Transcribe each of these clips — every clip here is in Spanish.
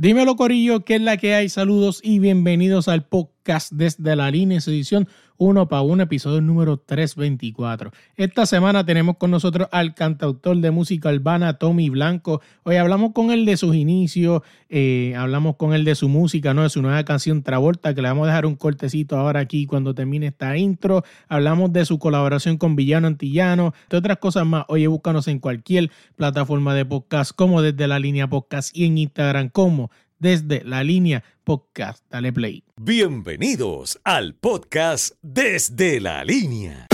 Dímelo, Corillo, ¿qué es la que hay? Saludos y bienvenidos al podcast desde la línea, edición uno para un episodio número 324. Esta semana tenemos con nosotros al cantautor de música urbana Tommy Blanco. Hoy hablamos con él de sus inicios, eh, hablamos con él de su música, ¿no? de su nueva canción Travolta, que le vamos a dejar un cortecito ahora aquí cuando termine esta intro. Hablamos de su colaboración con Villano Antillano, de otras cosas más. Oye, búscanos en cualquier plataforma de podcast, como desde la línea podcast y en Instagram como desde la línea podcast. Dale play. Bienvenidos al podcast Desde la línea.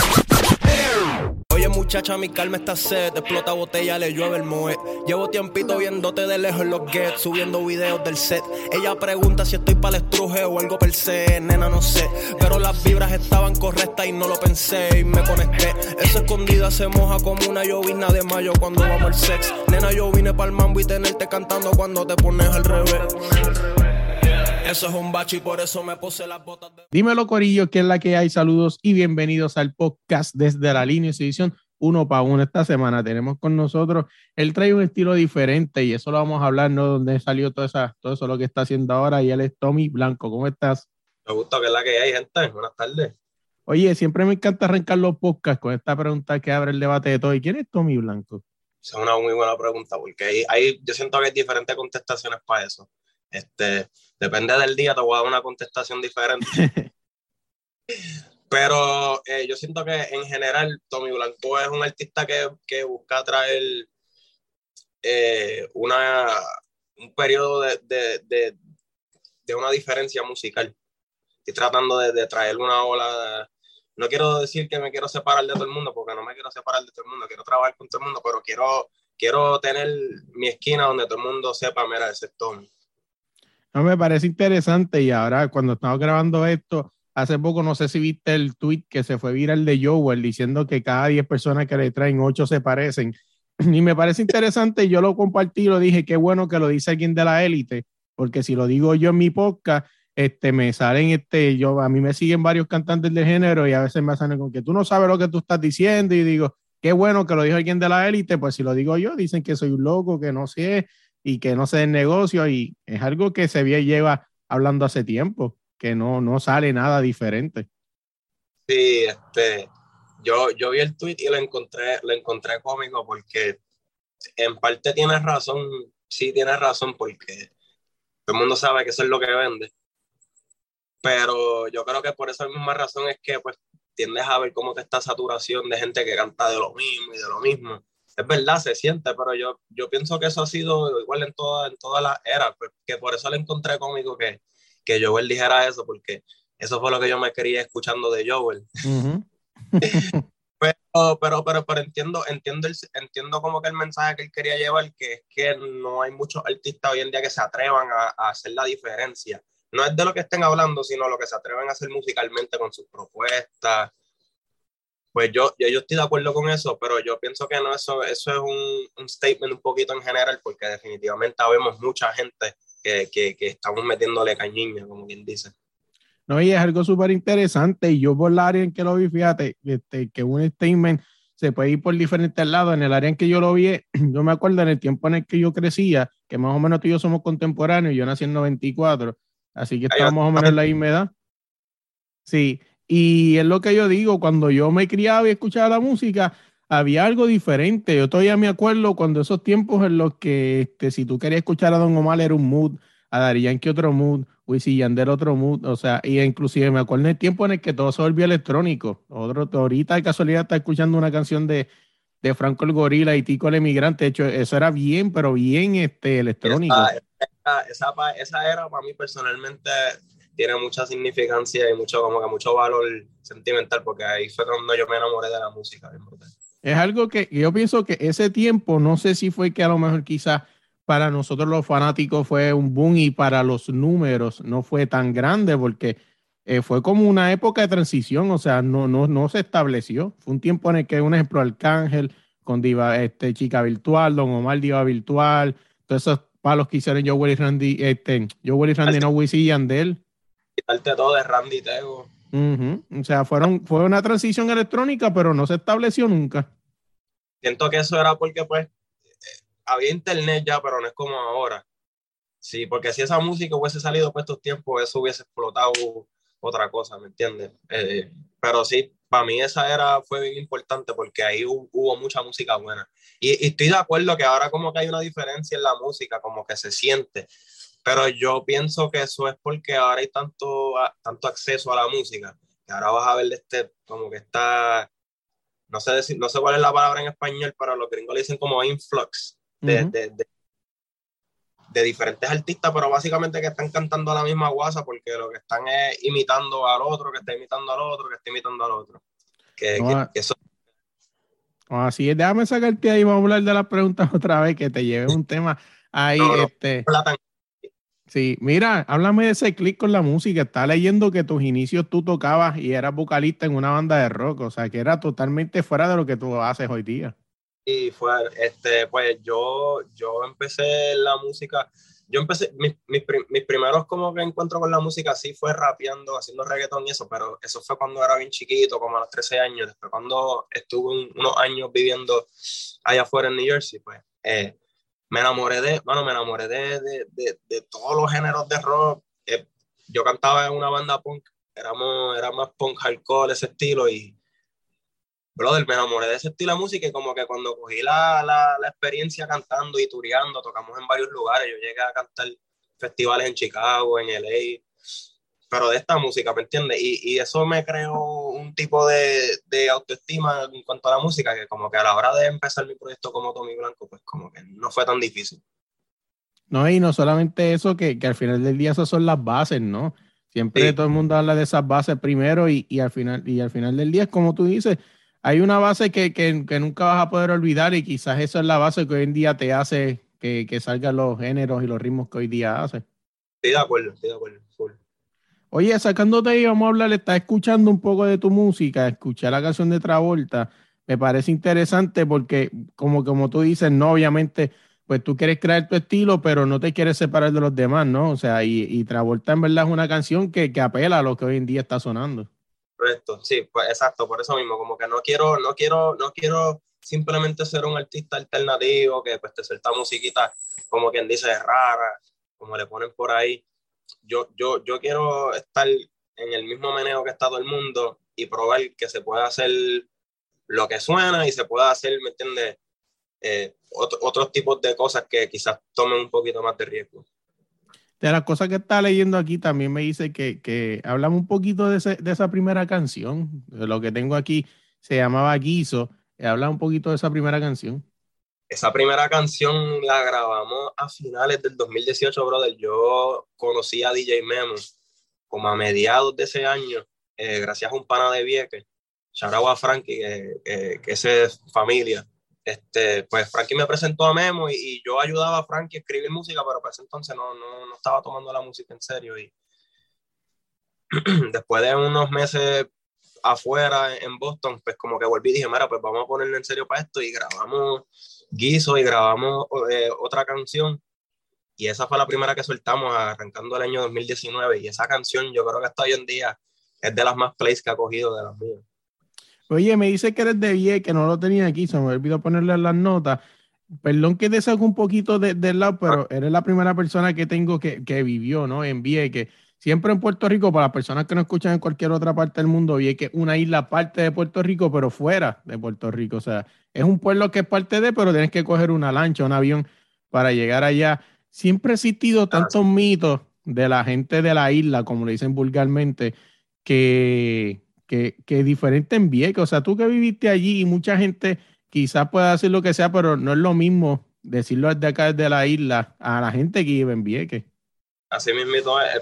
Muchacha, mi calma está sed, explota botella, le llueve el moe. Llevo tiempito viéndote de lejos en los gets, subiendo videos del set. Ella pregunta si estoy para el estruje o algo per se, nena no sé. Pero las vibras estaban correctas y no lo pensé y me conecté. Esa escondida se moja como una llovizna de mayo cuando vamos al sex. Nena, yo vine para el mambo y tenerte cantando cuando te pones al revés. Eso es un bachi, por eso me puse las botas de... Dímelo, Corillo, ¿qué es la que hay? Saludos y bienvenidos al podcast desde la línea de edición uno para uno esta semana. Tenemos con nosotros, él trae un estilo diferente y eso lo vamos a hablar, ¿no? Donde salió toda esa, todo eso lo que está haciendo ahora y él es Tommy Blanco. ¿Cómo estás? Me gusta que es la que hay, gente. Buenas tardes. Oye, siempre me encanta arrancar los podcasts con esta pregunta que abre el debate de todo. ¿Y quién es Tommy Blanco? Esa es una muy buena pregunta porque hay, hay, yo siento que hay diferentes contestaciones para eso. Este, depende del día, te voy a dar una contestación diferente. Pero eh, yo siento que en general Tommy Blanco es un artista que, que busca traer eh, una, un periodo de, de, de, de, una diferencia musical. Estoy tratando de, traer una ola. no quiero decir que me quiero separar de todo el mundo, porque no me quiero separar de todo el mundo, quiero trabajar con todo el mundo, pero quiero, quiero tener mi esquina donde todo el mundo sepa, mira, ese es Tommy. No, me parece interesante y ahora cuando estamos grabando esto, hace poco no sé si viste el tweet que se fue viral de Joel diciendo que cada 10 personas que le traen 8 se parecen. Y me parece interesante, yo lo compartí, lo dije, qué bueno que lo dice alguien de la élite, porque si lo digo yo en mi podcast, este, me salen, este, yo, a mí me siguen varios cantantes de género y a veces me salen con que tú no sabes lo que tú estás diciendo y digo, qué bueno que lo dijo alguien de la élite, pues si lo digo yo, dicen que soy un loco, que no sé, y que no se den negocio y es algo que se lleva hablando hace tiempo, que no, no sale nada diferente. Sí, este, yo, yo vi el tweet y lo encontré, lo encontré cómico porque en parte tienes razón, sí tienes razón porque todo el mundo sabe que eso es lo que vende. Pero yo creo que por esa misma razón es que pues tiendes a ver cómo que esta saturación de gente que canta de lo mismo y de lo mismo es verdad, se siente, pero yo, yo pienso que eso ha sido igual en, toda, en todas las eras, pues, que por eso le encontré cómico que, que Joel dijera eso, porque eso fue lo que yo me quería escuchando de Joel. pero, pero, pero, pero entiendo, entiendo, el, entiendo como que el mensaje que él quería llevar, que es que no hay muchos artistas hoy en día que se atrevan a, a hacer la diferencia. No es de lo que estén hablando, sino lo que se atreven a hacer musicalmente con sus propuestas, pues yo, yo, yo, estoy de acuerdo con eso, pero yo pienso que no, eso, eso es un, un statement un poquito en general, porque definitivamente vemos mucha gente que, que, que estamos metiéndole cañiña, como quien dice. No, y es algo súper interesante, y yo por la área en que lo vi, fíjate, este, que un statement se puede ir por diferentes lados. En el área en que yo lo vi, yo me acuerdo en el tiempo en el que yo crecía, que más o menos tú y yo somos contemporáneos, yo nací en 94, así que estamos más o menos en la misma edad. Sí, y es lo que yo digo, cuando yo me criaba y escuchaba la música, había algo diferente. Yo todavía me acuerdo cuando esos tiempos en los que este, si tú querías escuchar a Don Omar era un mood, a Darían que otro mood, Wisin Yandel otro mood, o sea, y inclusive me acuerdo el tiempo en el que todo se volvió electrónico. Otro, ahorita de casualidad está escuchando una canción de, de Franco el Gorila y Tico el Emigrante, de hecho, eso era bien, pero bien este, electrónico. Esa, esa, esa era para mí personalmente tiene mucha significancia y mucho, como que mucho valor sentimental, porque ahí fue cuando yo me enamoré de la música. Es algo que yo pienso que ese tiempo, no sé si fue que a lo mejor quizás para nosotros los fanáticos fue un boom y para los números no fue tan grande porque eh, fue como una época de transición, o sea, no, no, no se estableció. Fue un tiempo en el que, un ejemplo, Arcángel con Diva, este, Chica Virtual, Don Omar Diva Virtual, todos esos palos que hicieron Joe y Randy, este, Joe y Randy, no Wisin y Yandel. Quitarte todo de Randy Tego. O sea, fueron, fue una transición electrónica, pero no se estableció nunca. Siento que eso era porque, pues, había internet ya, pero no es como ahora. Sí, porque si esa música hubiese salido por estos tiempos, eso hubiese explotado otra cosa, ¿me entiendes? Eh, pero sí, para mí esa era, fue bien importante porque ahí hubo, mucha música buena. Y, estoy de acuerdo que ahora como que hay una diferencia en la música, como que se siente. Pero yo pienso que eso es porque ahora hay tanto, tanto acceso a la música, que ahora vas a ver este, como que está, no sé, decir, no sé cuál es la palabra en español, pero los gringos le dicen como influx de, de de diferentes artistas, pero básicamente que están cantando a la misma guasa porque lo que están es imitando al otro, que está imitando al otro, que está imitando al otro. Que, eso... Así es, déjame sacarte ahí, vamos a hablar de las preguntas otra vez, que te lleve un tema ahí. este... Sí, mira, háblame de ese clic con la música. Está leyendo que tus inicios tú tocabas y eras vocalista en una banda de rock, o sea, que era totalmente fuera de lo que tú haces hoy día. Y fue, este, pues yo, yo empecé la música, yo empecé, mis, mis, primeros como que encuentro con la música sí fue rapeando, haciendo reggaetón y eso, pero eso fue cuando era bien chiquito, como a los 13 años, después cuando estuve unos años viviendo allá afuera en New Jersey, pues eh, me enamoré de, bueno, me enamoré de, de, de, de todos los géneros de rock. Eh, yo cantaba en una banda punk, éramos, era más punk hardcore, ese estilo, y brother, me enamoré de ese estilo de música y como que cuando cogí la, la, la experiencia cantando y tureando, tocamos en varios lugares, yo llegué a cantar festivales en Chicago, en LA, pero de esta música, ¿me entiendes? Y, y, eso me creó un tipo de, de, autoestima en cuanto a la música, que como que a la hora de empezar mi proyecto como Tommy Blanco, pues como que no fue tan difícil. No, y no solamente eso, que, que al final del día esas son las bases, ¿no? Siempre todo el mundo habla de esas bases primero y, y, al final, y al final del día es como tú dices, hay una base que, que, que, nunca vas a poder olvidar y quizás esa es la base que hoy en día te hace que, que salgan los géneros y los ritmos que hoy día hace. Estoy de acuerdo, estoy de acuerdo. Oye, sacándote ahí, vamos a hablar, estás escuchando un poco de tu música, escuchar la canción de Travolta, me parece interesante porque como, como tú dices, no, obviamente, pues tú quieres crear tu estilo, pero no te quieres separar de los demás, ¿no? O sea, y, y Travolta en verdad es una canción que, que apela a lo que hoy en día está sonando. Correcto, sí, pues exacto, por eso mismo, como que no quiero, no quiero, no quiero simplemente ser un artista alternativo que pues te suelta musiquita, como quien dice, rara, como le ponen por ahí. Yo, yo, yo quiero estar en el mismo meneo que está todo el mundo y probar que se puede hacer lo que suena y se puede hacer, ¿me entiendes? Eh, otros tipos de cosas que quizás tomen un poquito más de riesgo de las cosas que está leyendo aquí también me dice que, que hablamos un poquito de, ese, de, esa primera canción. Lo que tengo aquí se llamaba Guiso. Habla un poquito de esa primera canción. Esa primera canción la grabamos a finales del 2018, brother. Yo conocí a DJ Memo como a mediados de ese año, eh, gracias a un pana de Vieques, Charagua Frankie, que, que, que es familia este, pues Frankie me presentó a Memo y, yo ayudaba a Frankie a escribir música, pero para ese entonces no, no, no estaba tomando la música en serio. Y después de unos meses afuera en Boston, pues como que volví y dije, mira, pues vamos a ponerle en serio para esto y grabamos Guiso y grabamos eh, otra canción. Y esa fue la primera que soltamos arrancando el año 2019. Y esa canción yo creo que hasta hoy en día es de las más plays que ha cogido de las mías. Oye, me dice que eres de Vie, que no lo tenía aquí, se me olvidó ponerle las notas. Perdón que te saco un poquito del de lado, pero eres la primera persona que tengo que, que vivió, ¿no? En que Siempre en Puerto Rico, para las personas que no escuchan en cualquier otra parte del mundo, que es una isla parte de Puerto Rico, pero fuera de Puerto Rico. O sea, es un pueblo que es parte de, pero tienes que coger una lancha, un avión para llegar allá. Siempre ha existido tantos mitos de la gente de la isla, como le dicen vulgarmente, que, que, que diferente en Vieques. O sea, tú que viviste allí y mucha gente quizás pueda decir lo que sea, pero no es lo mismo decirlo desde acá, desde la isla, a la gente que vive en Vieques. Así mismo,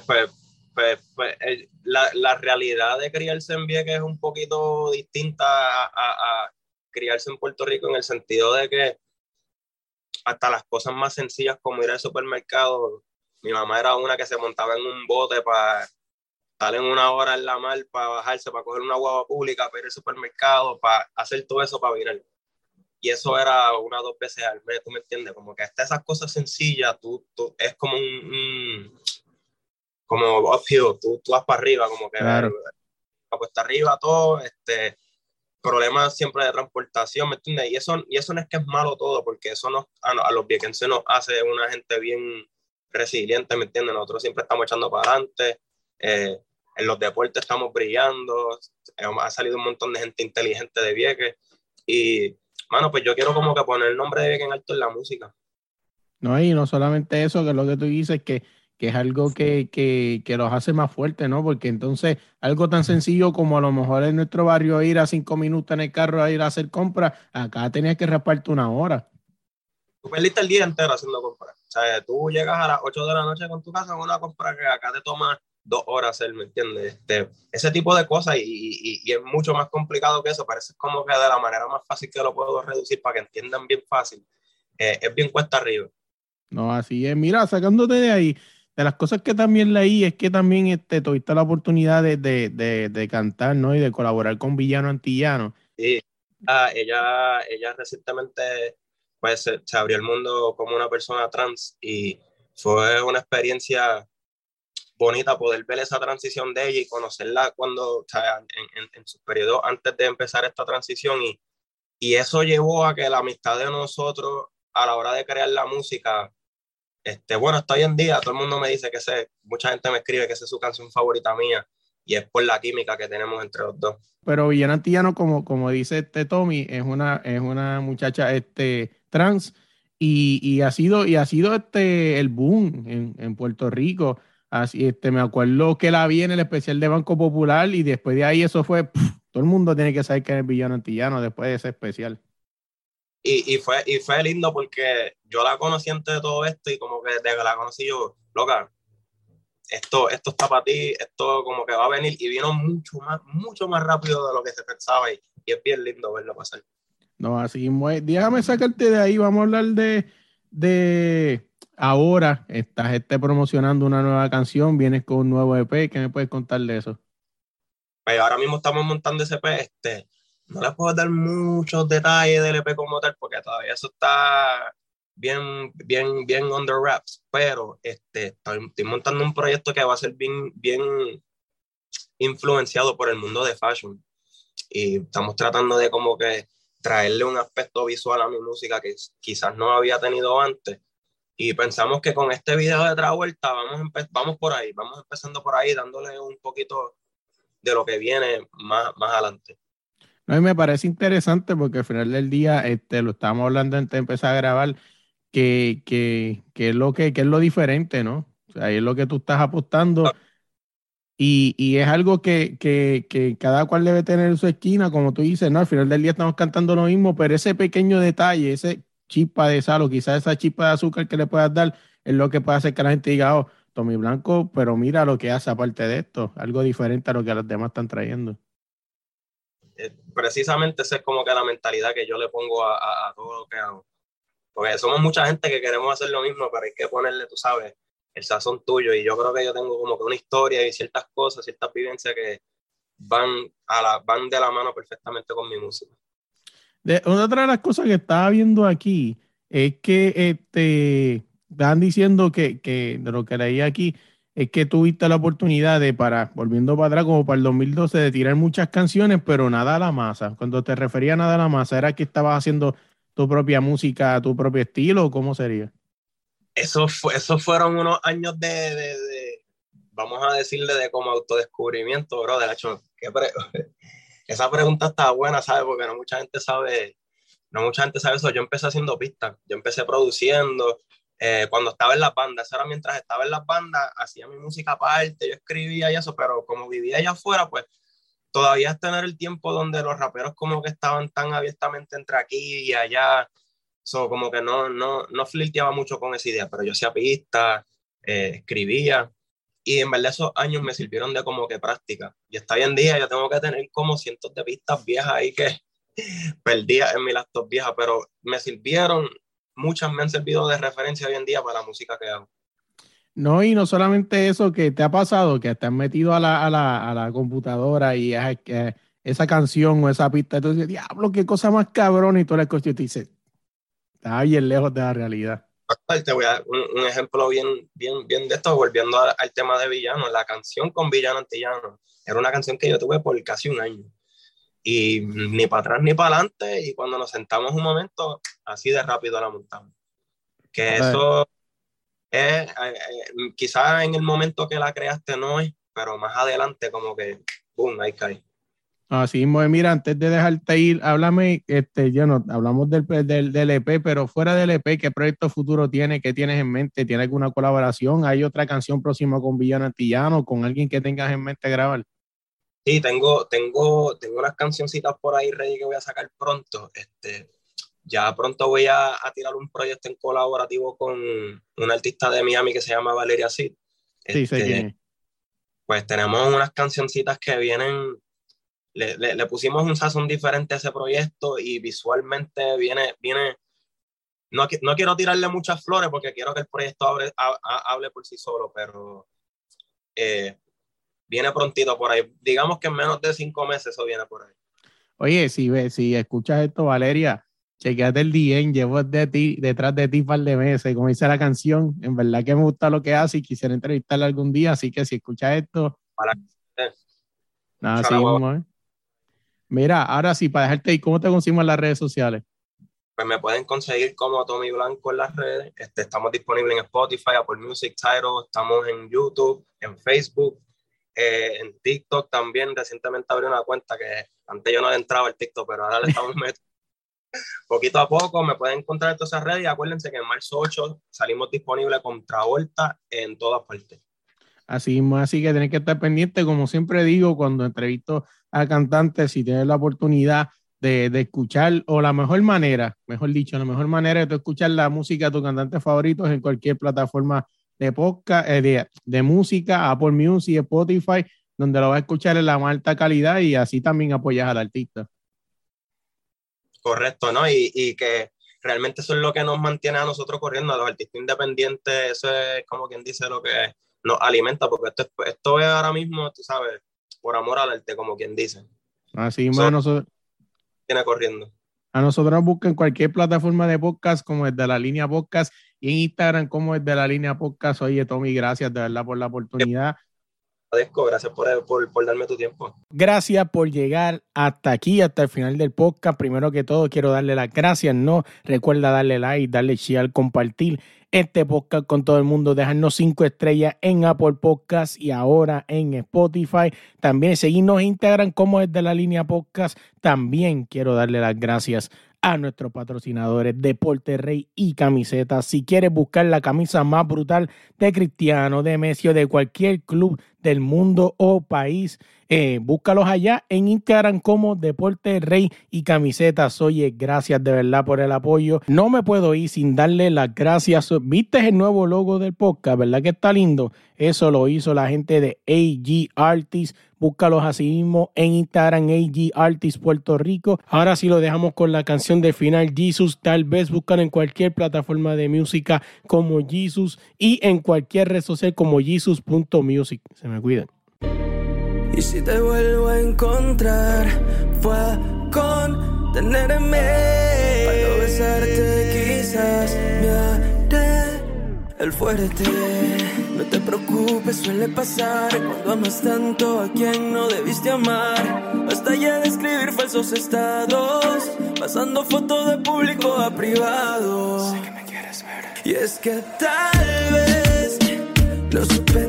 pues, pues, pues la, la, realidad de criarse en Vieques es un poquito distinta a, a, criarse en Puerto Rico en el sentido de que hasta las cosas más sencillas como ir al supermercado. Mi mamá era una que se montaba en un bote para estar en una hora en la mar, para bajarse, para coger una guagua pública, para ir al supermercado, para hacer todo eso para virar. Y eso era una o dos veces al mes, ¿tú me entiendes? Como que hasta esas cosas sencillas, tú, tú es como un, como uphill, tú, tú vas para arriba, como que Claro. cuesta arriba todo, este, problemas siempre de transportación, ¿me entiendes? Y eso, y eso no es que es malo todo, porque eso nos, a, a los viequenses nos hace una gente bien resiliente, ¿me entiendes? Nosotros siempre estamos echando para adelante, eh, en los deportes estamos brillando, eh, ha salido un montón de gente inteligente de Vieques, y, mano, pues yo quiero como que poner el nombre de Vieques en alto en la música. No, y no solamente eso, que lo que tú dices, que, que es algo que, que, que los hace más fuertes, ¿no? Porque entonces algo tan sencillo como a lo mejor en nuestro barrio ir a cinco minutos en el carro a ir a hacer compras, acá tenías que rasparte una hora. Tú perdiste el día entero haciendo compras. O sea, tú llegas a las 8 de la noche con tu casa con una compra que acá te toma dos horas hacer, ¿me entiendes? Este, ese tipo de cosas y, y, y, es mucho más complicado que eso. Parece como que de la manera más fácil que lo puedo reducir para que entiendan bien fácil. Eh, es bien cuesta arriba. No, así es. Mira, sacándote de ahí, de las cosas que también leí es que también este, tuviste la oportunidad de, de, de, de cantar, ¿no? Y de colaborar con Villano Antillano. Sí, ah, ella, ella recientemente pues se, abrió el mundo como una persona trans y fue una experiencia bonita poder ver esa transición de ella y conocerla cuando, o sea, en, en, en su periodo antes de empezar esta transición y, y eso llevó a que la amistad de nosotros a la hora de crear la música, este, bueno, hasta hoy en día todo el mundo me dice que sé, mucha gente me escribe que esa es su canción favorita mía y es por la química que tenemos entre los dos. Pero Villana Antillano, como, como dice este Tommy, es una, es una muchacha este, trans y, y, ha sido, y ha sido este, el boom en, en Puerto Rico. Así, este, me acuerdo que la vi en el especial de Banco Popular y después de ahí eso fue, pff, todo el mundo tiene que saber que es Villano Antillano después de ese especial. Y, y, fue, y fue lindo porque yo la conocí antes de todo esto y como que desde que la conocí yo, loca, esto, esto está para ti, esto como que va a venir y vino mucho más, mucho más rápido de lo que se pensaba y, y es bien lindo verlo pasar. No, así, déjame sacarte de ahí, vamos a hablar de, de ahora, estás este, promocionando una nueva canción, vienes con un nuevo EP, ¿qué me puedes contar de eso? Pues ahora mismo estamos montando ese EP, este, no les puedo dar muchos detalles del EP como tal, porque todavía eso está bien, bien, bien under wraps, pero este, estoy, estoy, montando un proyecto que va a ser bien, bien influenciado por el mundo de fashion. Y estamos tratando de como que traerle un aspecto visual a mi música que quizás no había tenido antes. Y pensamos que con este video de Travuelta vamos, vamos por ahí, vamos empezando por ahí, dándole un poquito de lo que viene más, más adelante. No, y me parece interesante porque al final del día este, lo estábamos hablando antes de empezar a grabar, que, que, que, es, lo que, que es lo diferente, ¿no? O sea, es lo que tú estás apostando. Y, y es algo que, que, que, cada cual debe tener en su esquina, como tú dices, ¿no? Al final del día estamos cantando lo mismo, pero ese pequeño detalle, ese chispa de sal o quizás esa chispa de azúcar que le puedas dar, es lo que puede hacer que la gente diga, oh, Tommy Blanco, pero mira lo que hace aparte de esto, algo diferente a lo que los demás están trayendo. Eh, precisamente esa es como que la mentalidad que yo le pongo a, a, a todo lo que hago. Porque somos mucha gente que queremos hacer lo mismo, pero hay que ponerle, tú sabes, el sazón tuyo. Y yo creo que yo tengo como que una historia y ciertas cosas, ciertas vivencias que van, a la, van de la mano perfectamente con mi música. De, otra de las cosas que estaba viendo aquí es que este, están diciendo que, que, lo que leí aquí, es que tuviste la oportunidad de, para, volviendo para atrás, como para el 2012, de tirar muchas canciones, pero nada a la masa. Cuando te refería a nada a la masa, ¿era que estabas haciendo tu propia música, tu propio estilo, cómo sería? Eso, fue, fueron unos años de, de, de, vamos a decirle, de como autodescubrimiento, bro. De hecho, pre esa pregunta está buena, ¿sabes? Porque no mucha gente sabe, no mucha gente sabe eso. Yo empecé haciendo pistas, yo empecé produciendo, eh, cuando estaba en las bandas, eso era mientras estaba en las bandas, hacía mi música aparte, yo escribía y eso, pero como vivía allá afuera, pues todavía es tener el tiempo donde los raperos como que estaban tan abiertamente entre aquí y allá, so, como que no, no, no flirteaba mucho con esa idea, pero yo hacía pistas, eh, escribía, y en verdad esos años me sirvieron de como que práctica, y hasta hoy en día yo tengo que tener como cientos de pistas viejas ahí que perdía en mi laptop vieja, pero me sirvieron muchas me han servido de referencia hoy en día para la música que hago. No, y no solamente eso que te ha pasado, que te has metido a la, a la, a la computadora y es que esa canción o esa pista, tú dices, diablo, qué cosa más cabrón, y tú la escuchas y te dices, está bien lejos de la realidad. Te voy a dar un, ejemplo bien, bien, bien de esto, volviendo al, tema de Villano. La canción con Villano Antillano era una canción que yo tuve por casi un año. Y ni para atrás ni para adelante. Y cuando nos sentamos un momento, así de rápido la montamos. Que eso es, eh, eh, quizás en el momento que la creaste no es, pero más adelante como que, boom, ahí cae. Así mira, antes de dejarte ir, háblame, este, ya no, hablamos del, del, del, EP, pero fuera del EP, ¿qué proyecto futuro tiene? ¿Qué tienes en mente? ¿Tiene alguna colaboración? ¿Hay otra canción próxima con Villano Antillano, con alguien que tengas en mente grabar? Sí, tengo, tengo, tengo unas cancioncitas por ahí ready que voy a sacar pronto. Este, ya pronto voy a, a tirar un proyecto en colaborativo con una artista de Miami que se llama Valeria Sid. sí, sé este, Pues tenemos unas cancioncitas que vienen le, pusimos un sazón diferente a ese proyecto y visualmente viene, viene no, no quiero tirarle muchas flores porque quiero que el proyecto hable, hable por sí solo, pero eh, viene prontito por ahí. Digamos que en menos de cinco meses eso viene por ahí. Oye, si, si escuchas esto, Valeria, chequeate el DM, llevo de ti, detrás de ti un par de meses, como dice la canción, en verdad que me gusta lo que hace y quisiera entrevistarla algún día, así que si escuchas esto... Para... Nada, seguimos, Mira, ahora sí, para dejarte ahí, ¿cómo te conseguimos en las redes sociales? Pues me pueden conseguir como Tommy Blanco en las redes. Este, estamos disponibles en Spotify, Apple Music, Tidal, estamos en YouTube, en Facebook, eh, en TikTok también. Recientemente abrí una cuenta que antes yo no entraba al TikTok, pero ahora le estamos metiendo. Poquito a poco me pueden encontrar en todas esas redes y acuérdense que en marzo 8 salimos disponibles con Travolta en todas partes. Así, así que tienen que estar pendientes, como siempre digo, cuando entrevisto a cantantes, si tienes la oportunidad de, escuchar, o la mejor manera, mejor dicho, la mejor manera de escuchar la música de tus cantantes favoritos en cualquier plataforma de podcast, eh, de, música, Apple Music, Spotify, donde lo vas a escuchar en la más alta calidad y así también apoyas al artista. Correcto, ¿no? Y, y que realmente eso es lo que nos mantiene a nosotros corriendo, a los artistas independientes, eso es como quien dice lo que nos alimenta, porque esto, esto es ahora mismo, tú sabes, por amor al arte, como quien dice. Así mismo, nosotros. Viene corriendo. A nosotros busquen cualquier plataforma de podcast como es de la línea podcast y en Instagram como es de la línea podcast. Oye, Tommy, gracias de verdad por la oportunidad. Gracias por, por, por, darme tu tiempo. Gracias por llegar hasta aquí, hasta el final del podcast. Primero que todo, quiero darle las gracias. No recuerda darle like, darle share, compartir este podcast con todo el mundo, dejarnos cinco estrellas en Apple Podcast y ahora en Spotify. También seguirnos en Instagram como es de la línea podcast. También quiero darle las gracias a nuestros patrocinadores Deporte Rey y Camisetas. Si quieres buscar la camisa más brutal de Cristiano, de Messi o de cualquier club del mundo o país, eh, búscalos allá en Instagram como Deporte Rey y Camisetas. Oye, gracias de verdad por el apoyo. No me puedo ir sin darle las gracias. ¿Viste el nuevo logo del podcast? ¿Verdad que está lindo? Eso lo hizo la gente de AG Artists. Búscalos así mismo en Instagram, AG Artists Puerto Rico. Ahora sí lo dejamos con la canción de final, Jesus. Tal vez buscan en cualquier plataforma de música como Jesus y en cualquier red social como Jesus.music. Se me cuiden. Y si te vuelvo a encontrar, fue a contenerme. Para besarte, quizás me haré el fuerte. No te preocupes, suele pasar cuando amas tanto a quien no debiste amar. Basta ya de escribir falsos estados, pasando fotos de público a privado. Sé que me quieres ver. Y es que tal vez lo supe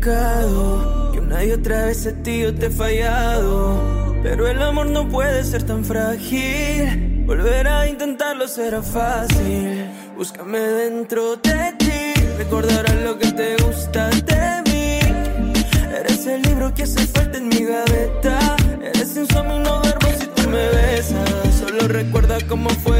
que una y otra vez a ti yo te he fallado. Pero el amor no puede ser tan frágil, volver a intentarlo será fácil. Búscame dentro de ti, recordarás lo que te gusta de mí. Eres el libro que hace falta en mi gaveta, eres insomnio, no duermo si tú me besas. Solo recuerda cómo fue